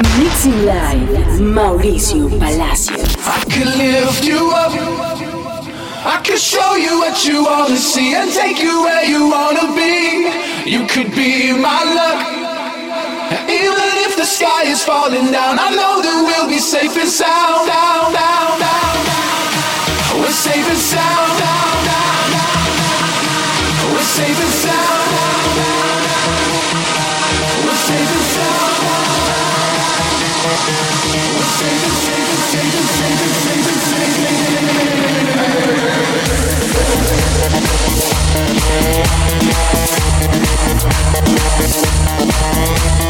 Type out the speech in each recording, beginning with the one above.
Mixing Live, Mauricio Palacios. I could lift you up. I could show you what you want to see and take you where you want to be. You could be my luck. Even if the sky is falling down, I know that we'll be safe and sound. Down, down, down. We're safe and sound. Down, down, down. We're safe and sound. Thank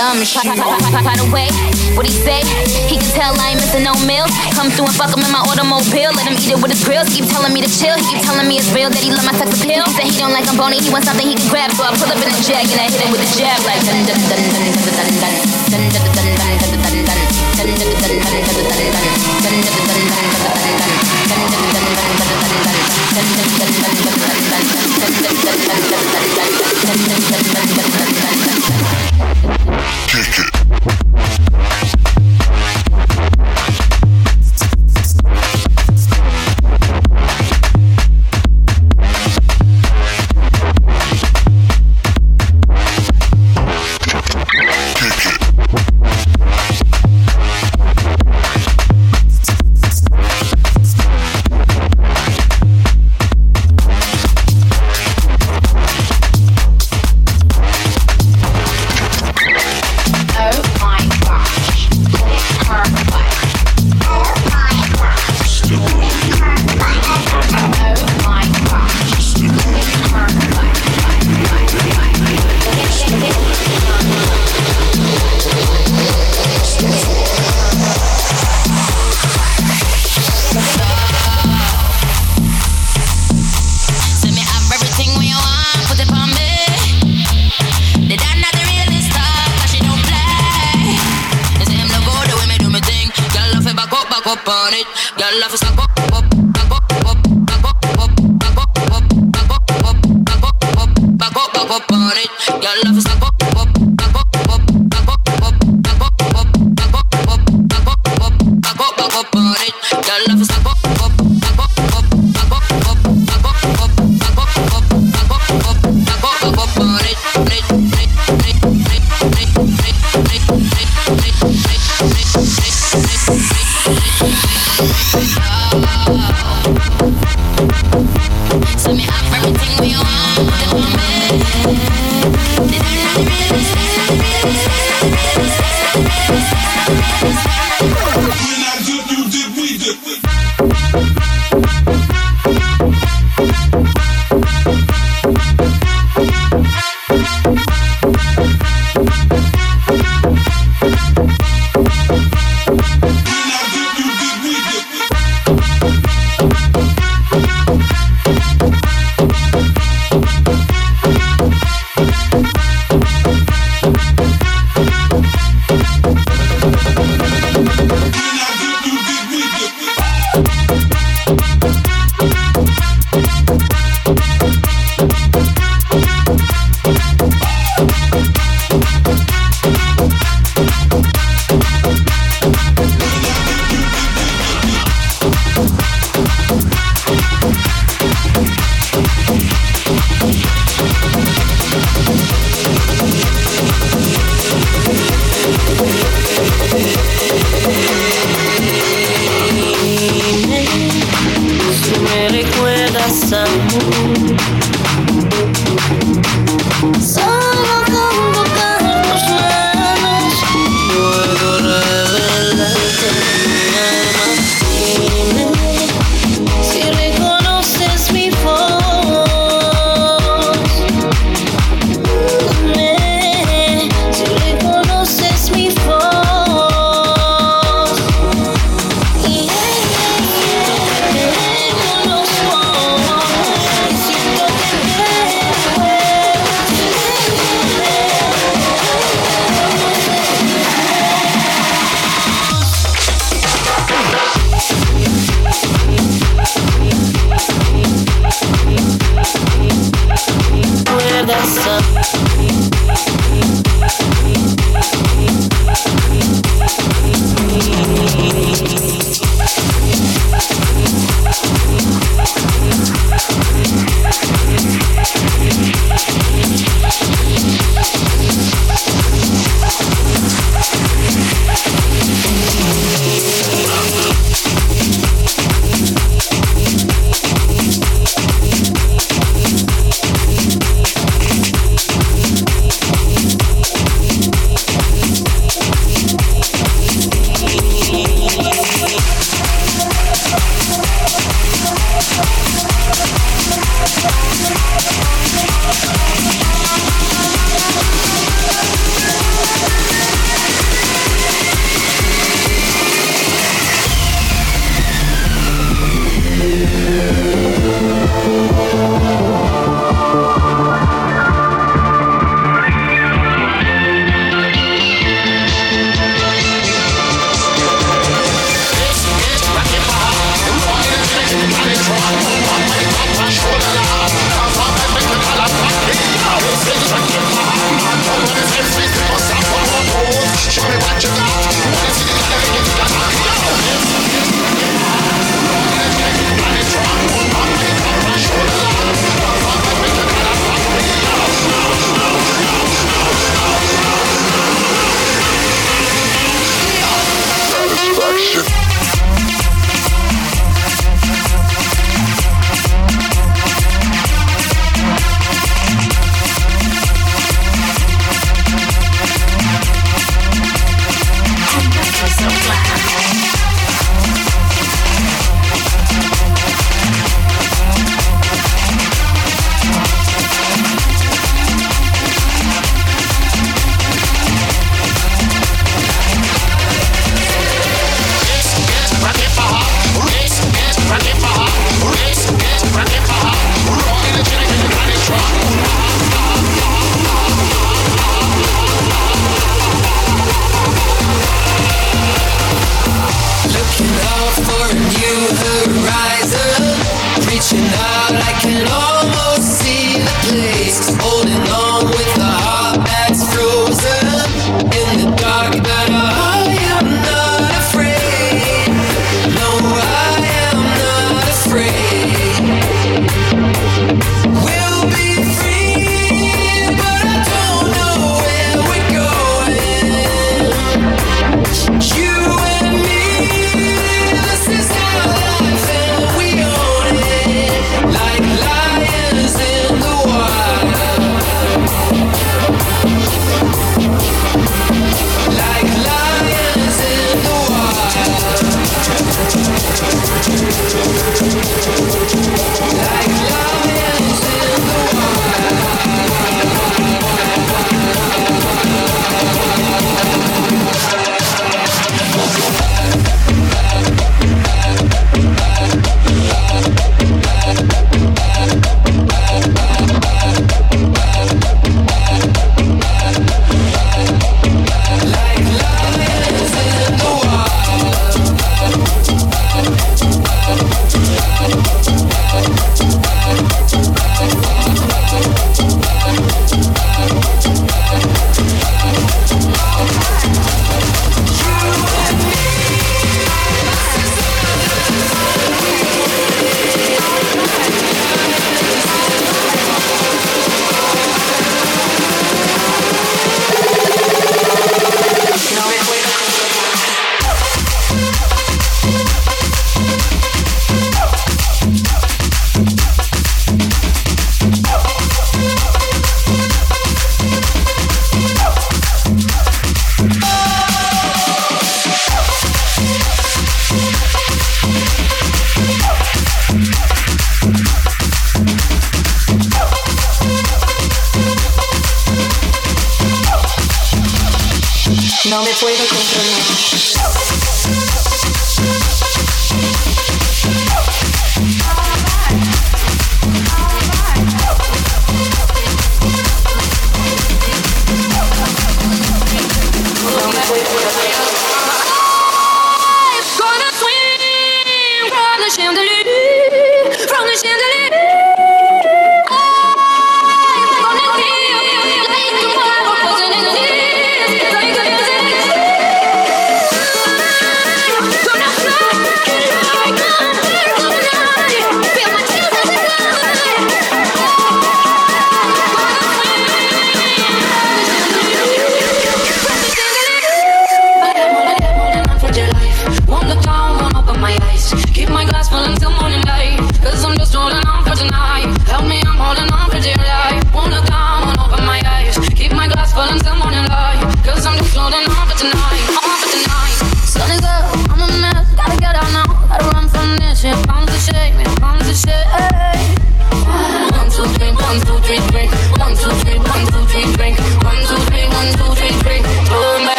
dumb shit. By the way, what he said, he can tell I ain't missing no meals. Come through and fuck him in my automobile. Let him eat it with his grills. He keep telling me to chill. He keep telling me it's real that he love my sex appeal. He said he don't like I'm bony. He wants something he can grab. So I pull up in a jag and I hit him with a jab like dun dun dun dun dun dun dun dun dun dun dun dun dun dun dun Kick it.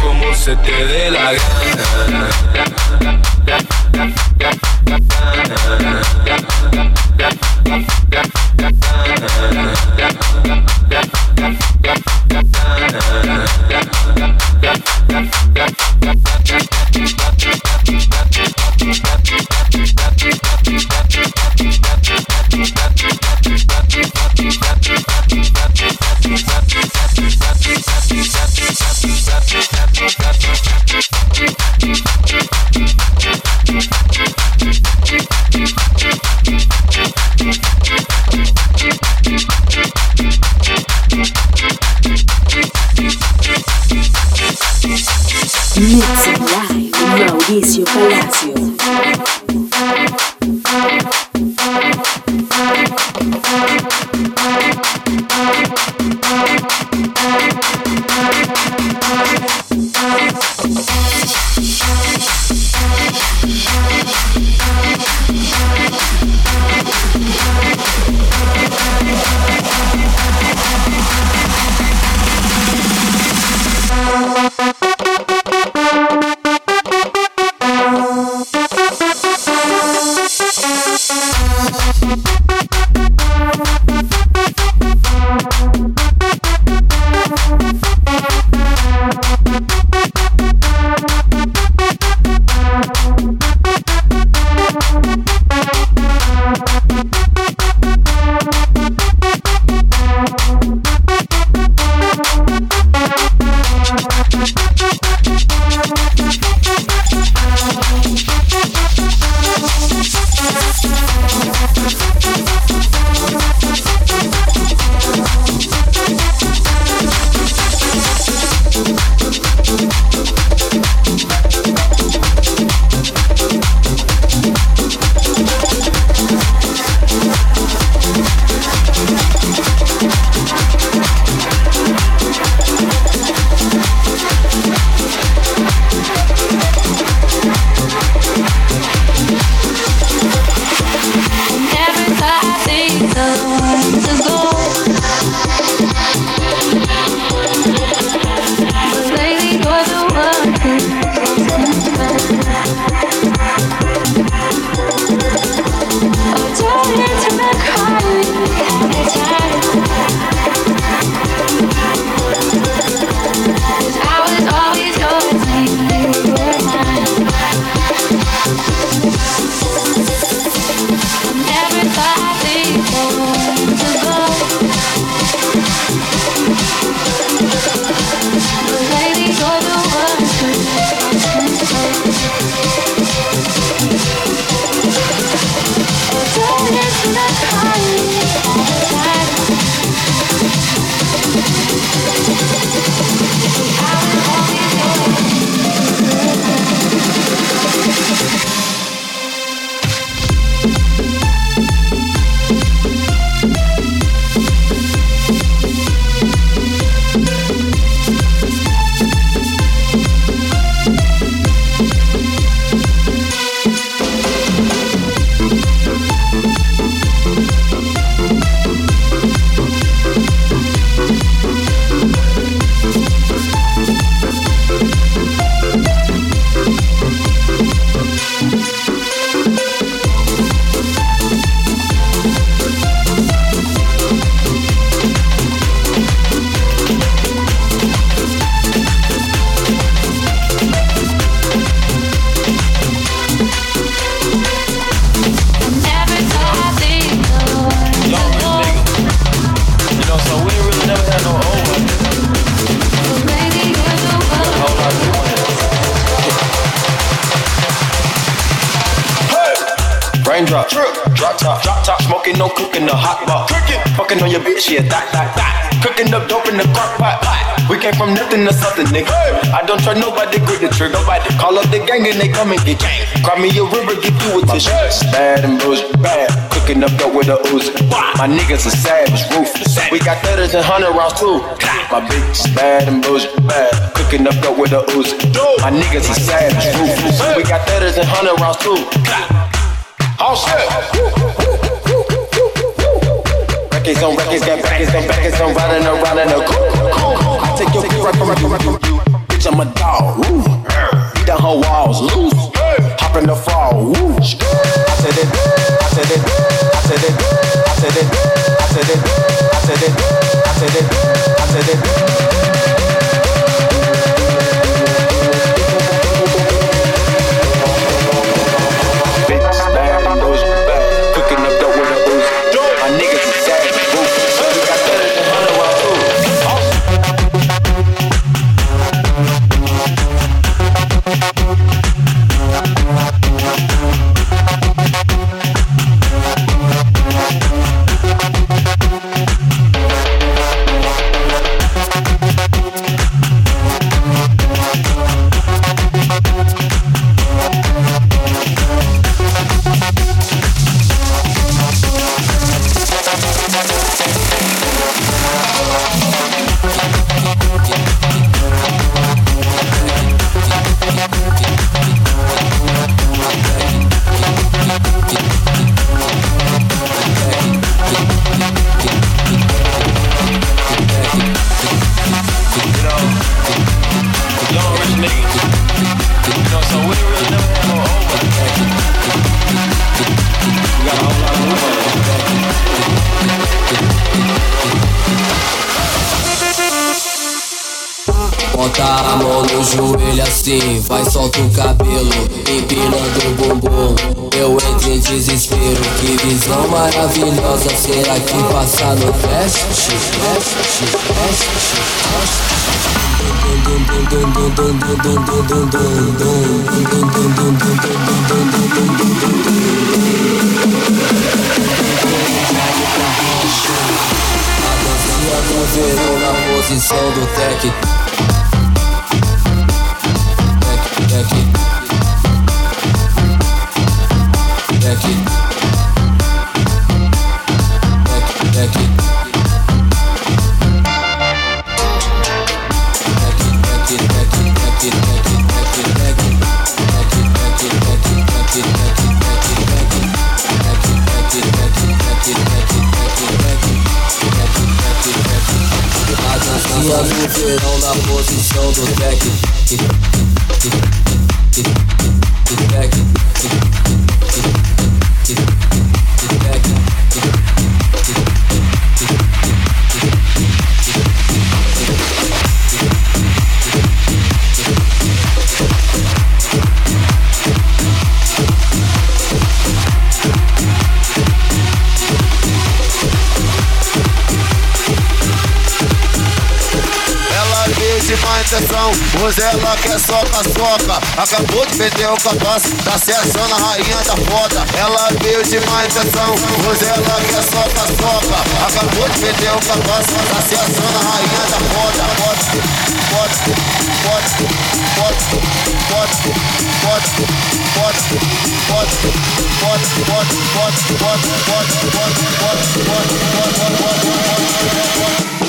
como se te dé la gana. Drop top, drop top, smoking, no cooking, the hot pot. Cooking, fucking on your bitch, yeah, that, that, that. Cooking up dope in the crock pot. We came from nothing to something, nigga. I don't trust nobody, grip the trigger. Nobody call up the gang and they come and get gang. Cry me a river, get through with tissue. Bad and bullshit, bad. Cooking up dope with a Uzi. My niggas are savage, ruthless. We got thudders and hundred rounds too. My bitch bad and bullshit, bad. Cooking up dope with a Uzi. My niggas are savage, ruthless. We got thudders and hundred rounds too. All set. Records on records, got backers on backers, I'm riding around in a coupe. I take your bitch right from you. Bitch, I'm a dog. Woo. Beat down her walls, loose. Hop in the fall. Woo. I said it. I said it. I said it. I said it. I said it. I said it. I said it. I said it. Bitch, Ella luce da una posizione back it, it, it, it, it, back it, back it. Intenção, pois ela quer soca-soca. Acabou de perder o capaz, tá se achando a rainha da foda. Ela veio de má intenção, pois ela quer soca-soca. Acabou de perder o capaz, tá se achando a rainha da foda. Pode, pode, pode, pode, pode, pode, pode, pode, pode, pode, pode, pode, pode, pode, pode, pode, pode, pode.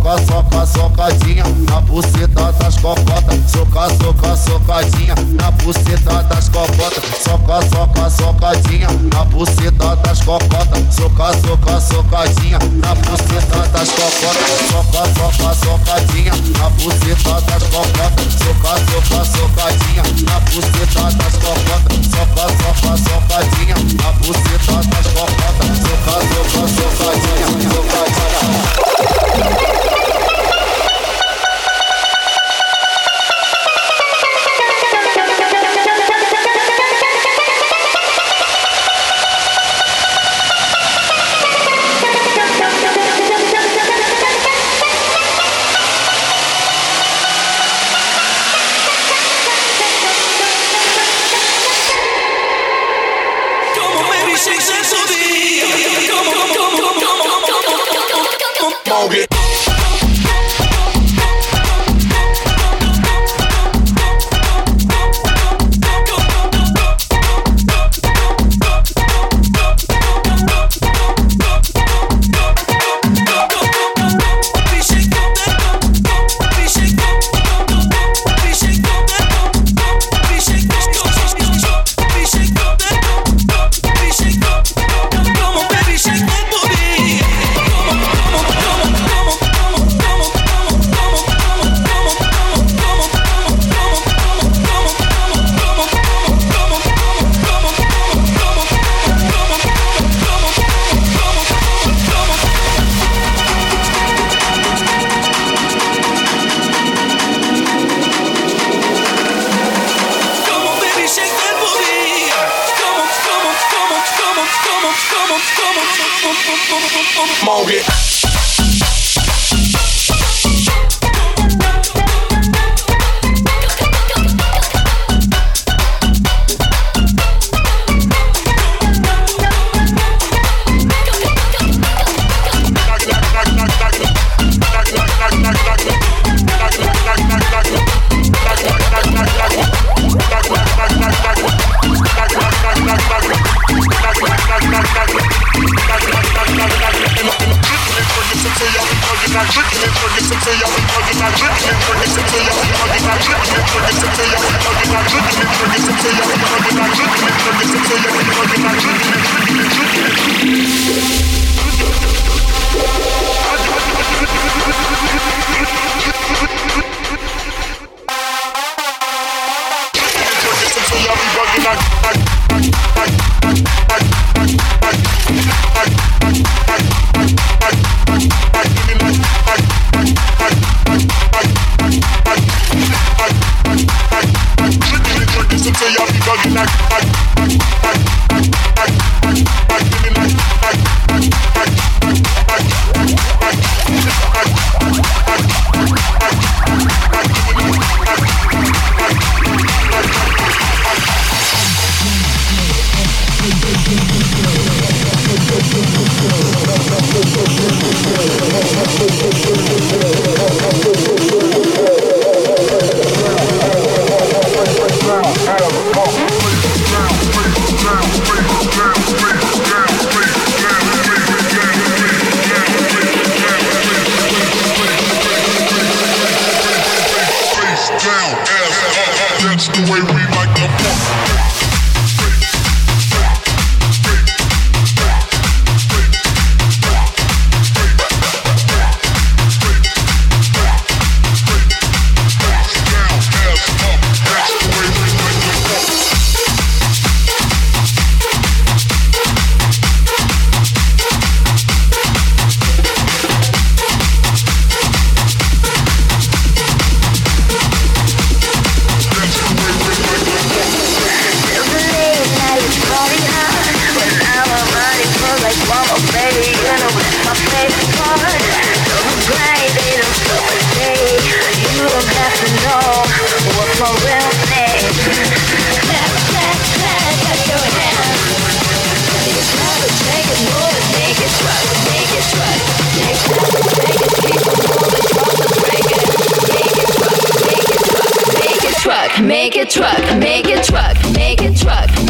Soca, soca, socadinha na buceta das cocotas. Soca, soca, socadinha na buceta das cocotas. Soca, soca, socadinha na buceta das cocotas. Soca, soca, socadinha na buceta das cocotas. Soca, soca, socadinha na buceta das cocotas. Soca, soca, socadinha na buceta das cocotas. Soca, soca, socadinha na buceta das cocotas. Soca, soca, socadinha, socadinha. Mauricio Palacio. Ya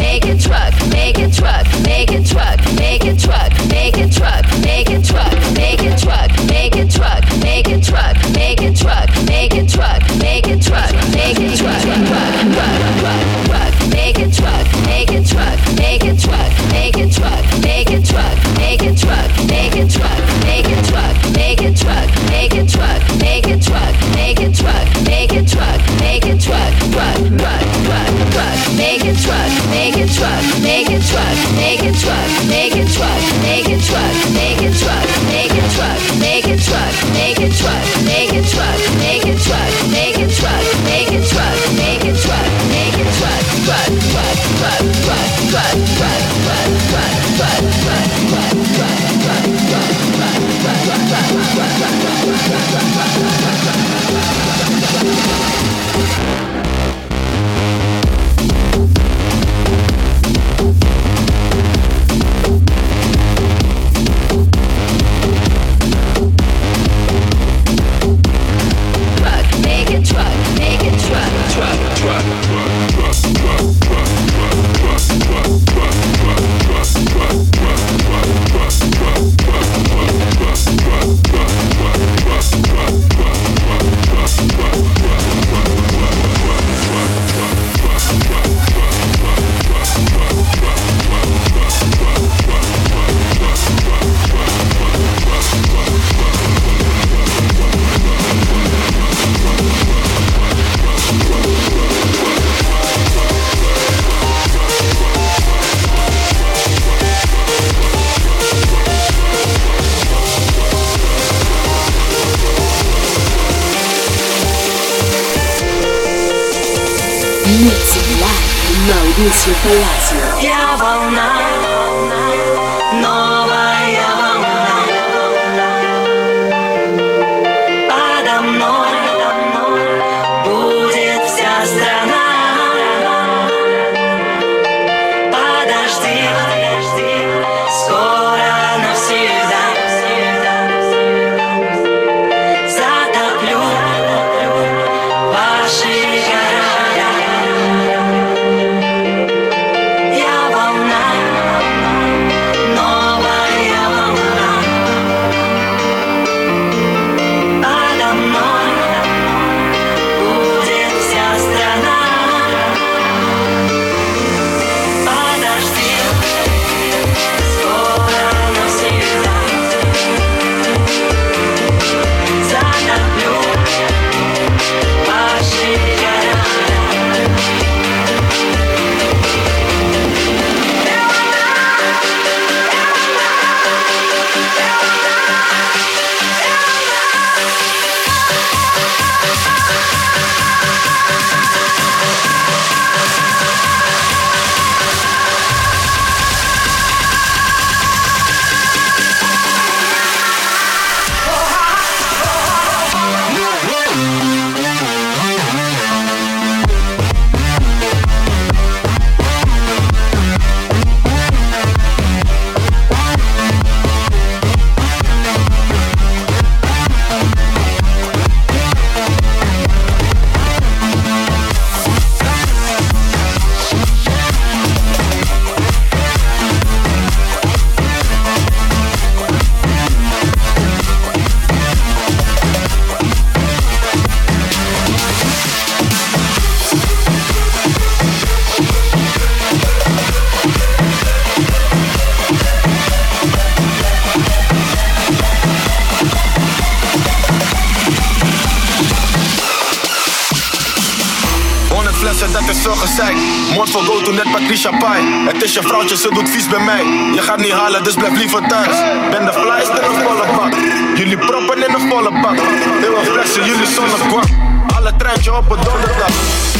Я волна. je vrouwtje, ze doet vies bij mij. Je gaat niet halen, dus blijf liever thuis. Ben de flyest in een volle bak. Jullie proppen in een volle bak. Heel wat flessen, jullie zonnekwam. Alle treintje op het donderdag.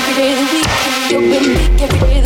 every day of the week. You're with me every day.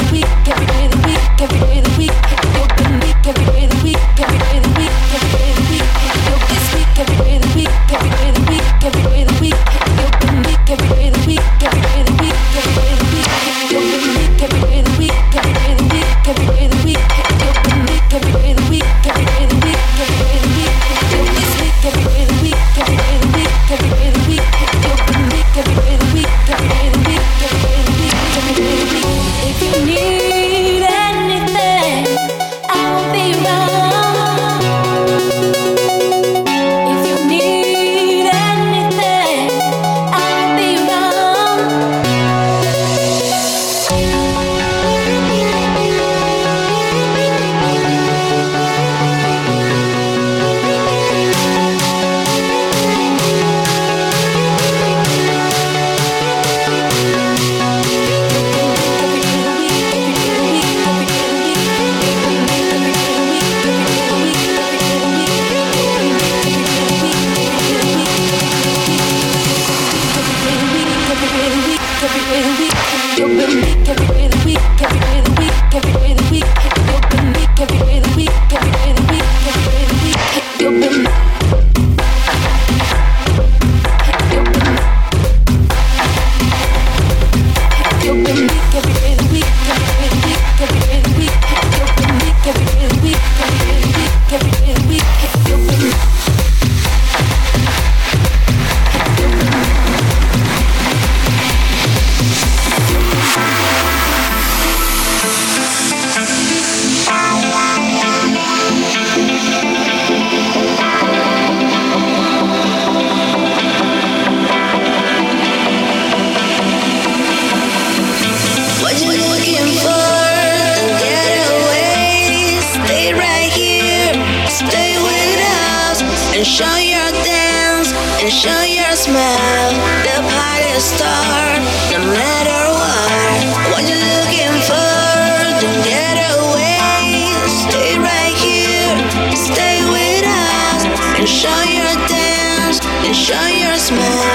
Smile.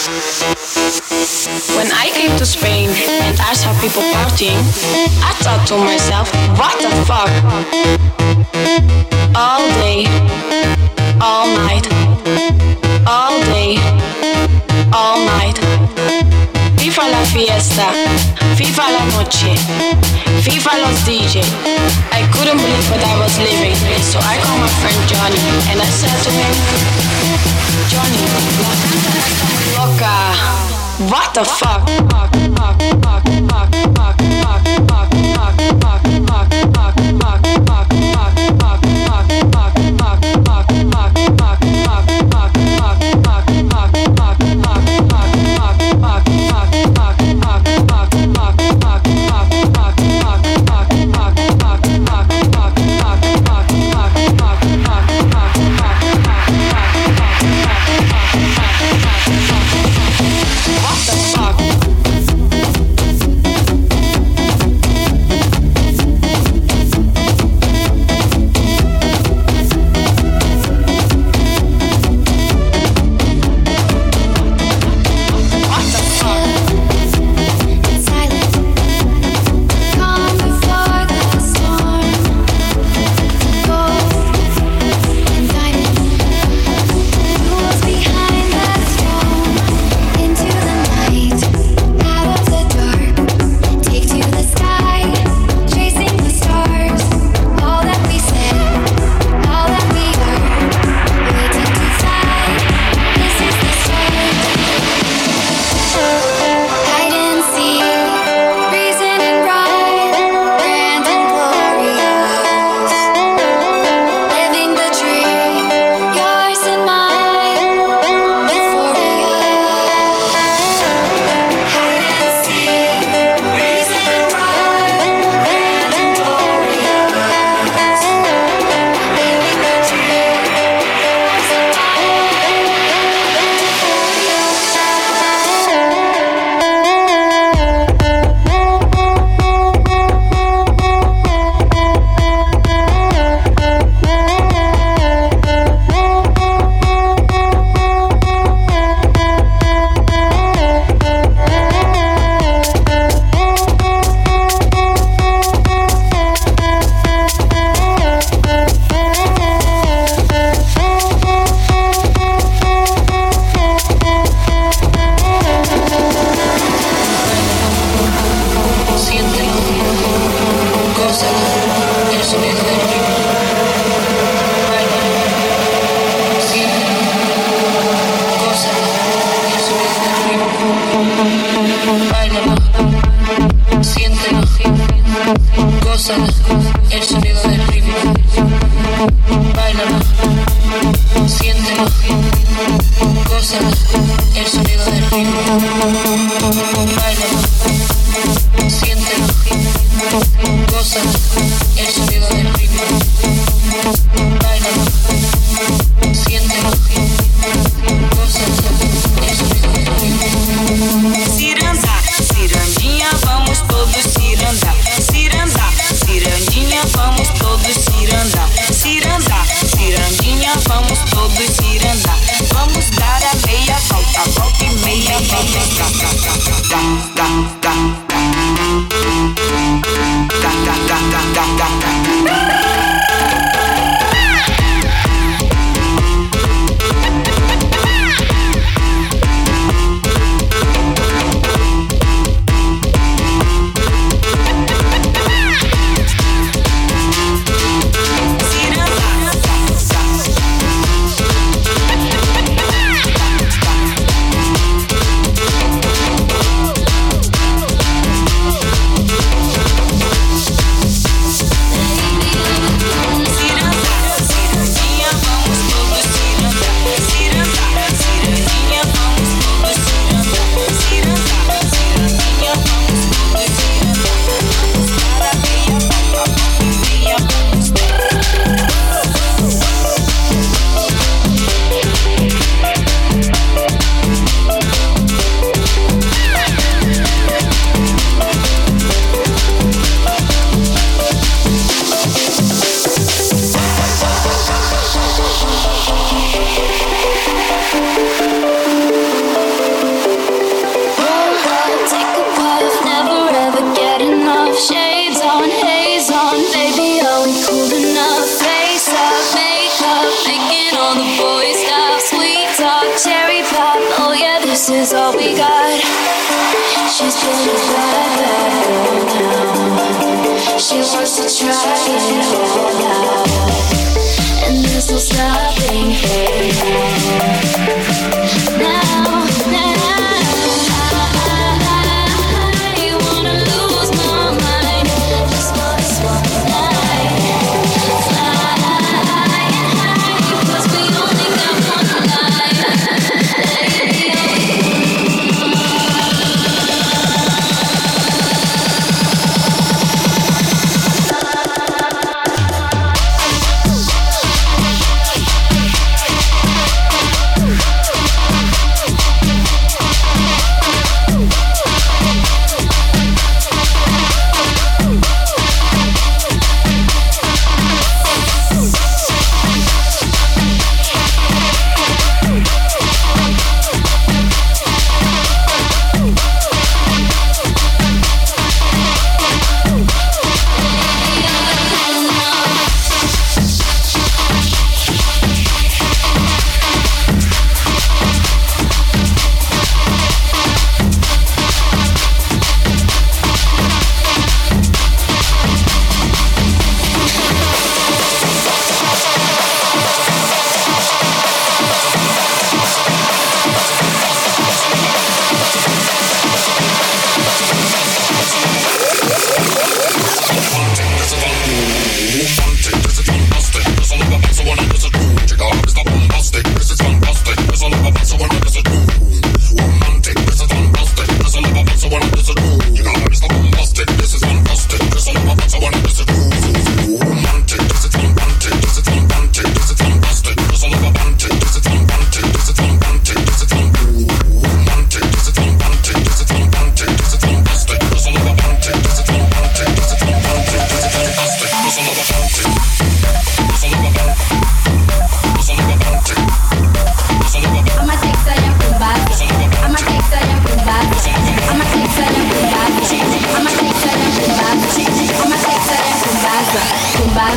When I came to Spain and I saw people partying, I thought to myself, what the fuck? All day, all night, all day, all night. Viva la fiesta, viva la noche, viva los DJ. I couldn't believe what I was living, so I called my friend Johnny and I said to him, Johnny, motherfucker. What the fuck? meia, vamos todos ir andar. Vamos dar a meia volta, volta e meia, vamos dar,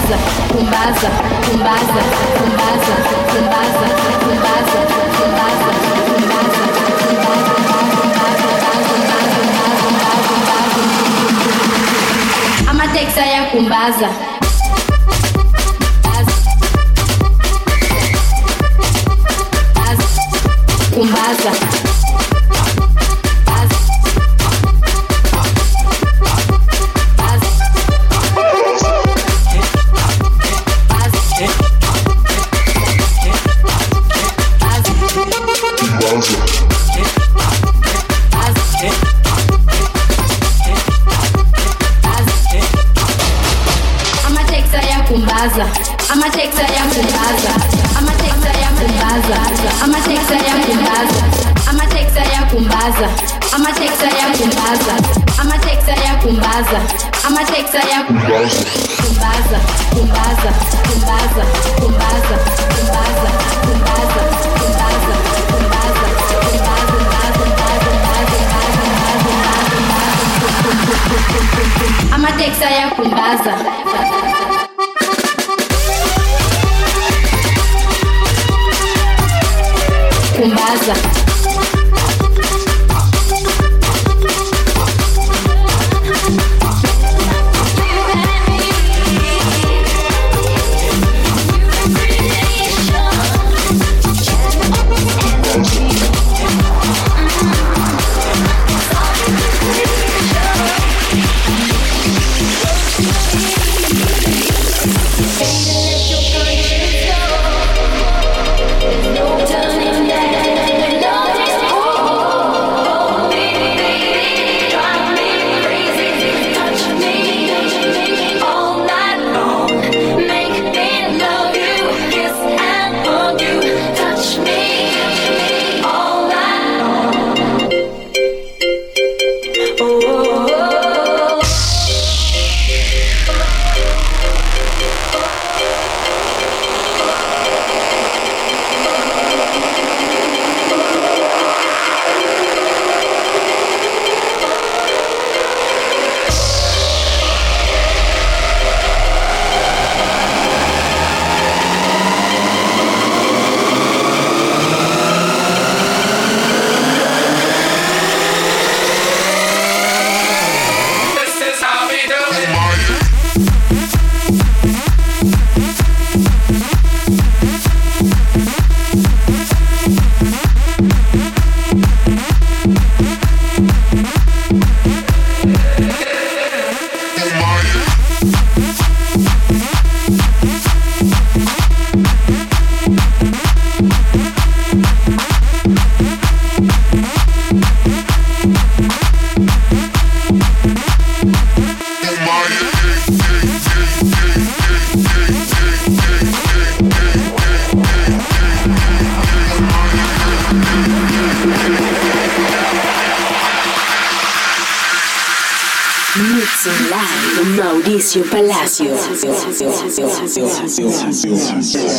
Kumbaza, Kumbaza, Kumbaza, Kumbaza, Kumbaza, Kumbaza, Kumbaza, Kumbaza, Kumbaza. com ya Kumbaza. Kumbaza. faded. Yes.